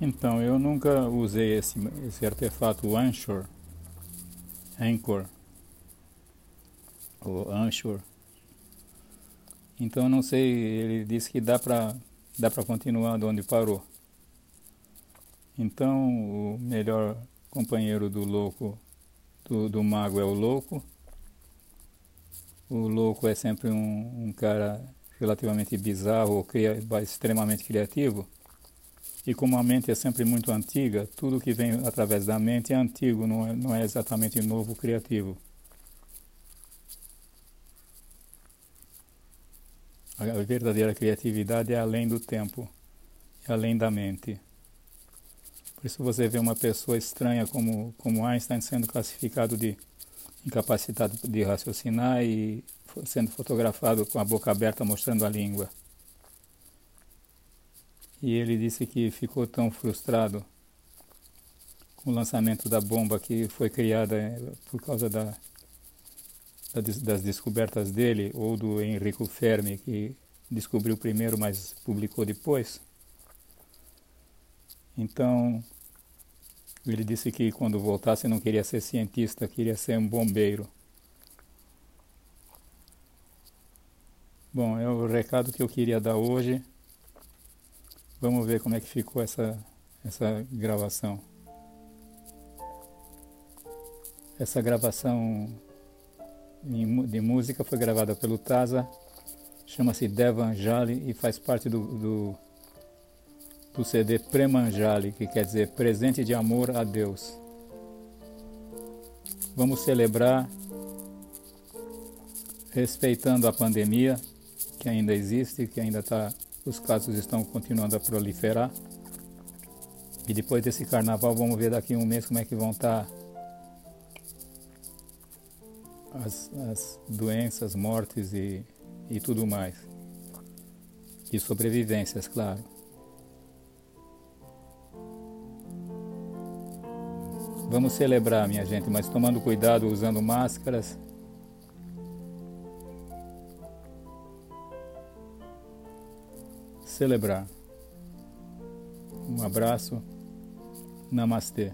Então, eu nunca usei esse, esse artefato Anchor, Anchor, ou Anchor. Então, não sei, ele disse que dá para dá para continuar de onde parou. Então, o melhor companheiro do louco, do, do mago é o louco. O louco é sempre um, um cara relativamente bizarro ou cria, extremamente criativo. E como a mente é sempre muito antiga, tudo que vem através da mente é antigo, não é, não é exatamente novo, criativo. A verdadeira criatividade é além do tempo, é além da mente. Por isso você vê uma pessoa estranha como, como Einstein sendo classificado de incapacitado de raciocinar e sendo fotografado com a boca aberta mostrando a língua. E ele disse que ficou tão frustrado com o lançamento da bomba que foi criada eh, por causa da, das descobertas dele ou do Enrico Fermi que descobriu primeiro, mas publicou depois. Então, ele disse que quando voltasse não queria ser cientista, queria ser um bombeiro. Bom, é o recado que eu queria dar hoje. Vamos ver como é que ficou essa, essa gravação. Essa gravação de música foi gravada pelo Taza, chama-se Devanjali e faz parte do, do do CD Premanjali, que quer dizer presente de amor a Deus. Vamos celebrar respeitando a pandemia que ainda existe, que ainda está, os casos estão continuando a proliferar. E depois desse carnaval vamos ver daqui a um mês como é que vão estar tá as, as doenças, mortes e, e tudo mais. E sobrevivências, claro. Vamos celebrar, minha gente, mas tomando cuidado, usando máscaras. Celebrar. Um abraço. Namastê.